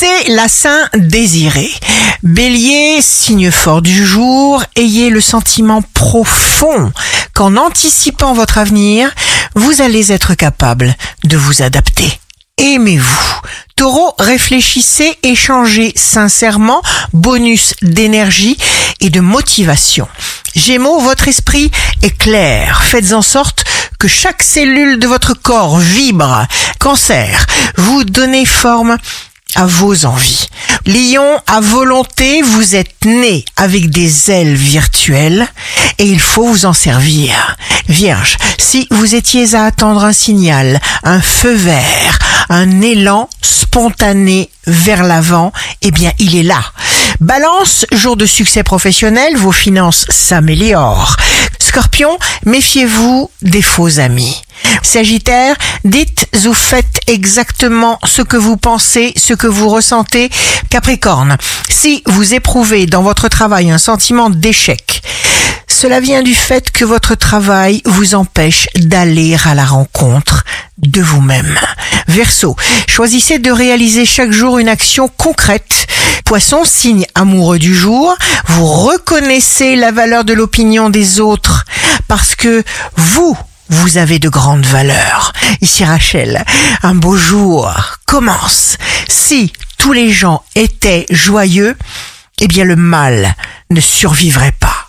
c'est la Saint désirée. Bélier, signe fort du jour, ayez le sentiment profond qu'en anticipant votre avenir, vous allez être capable de vous adapter. Aimez-vous. Taureau, réfléchissez, échangez sincèrement, bonus d'énergie et de motivation. Gémeaux, votre esprit est clair. Faites en sorte que chaque cellule de votre corps vibre. Cancer, vous donnez forme à vos envies. Lion, à volonté, vous êtes né avec des ailes virtuelles et il faut vous en servir. Vierge, si vous étiez à attendre un signal, un feu vert, un élan spontané vers l'avant, eh bien il est là. Balance, jour de succès professionnel, vos finances s'améliorent. Scorpion, méfiez-vous des faux amis. Sagittaire, dites ou faites exactement ce que vous pensez, ce que vous ressentez. Capricorne, si vous éprouvez dans votre travail un sentiment d'échec, cela vient du fait que votre travail vous empêche d'aller à la rencontre de vous-même. Verseau, choisissez de réaliser chaque jour une action concrète. Poisson, signe amoureux du jour, vous reconnaissez la valeur de l'opinion des autres parce que vous, vous avez de grandes valeurs. Ici Rachel, un beau jour commence. Si tous les gens étaient joyeux, eh bien le mal ne survivrait pas.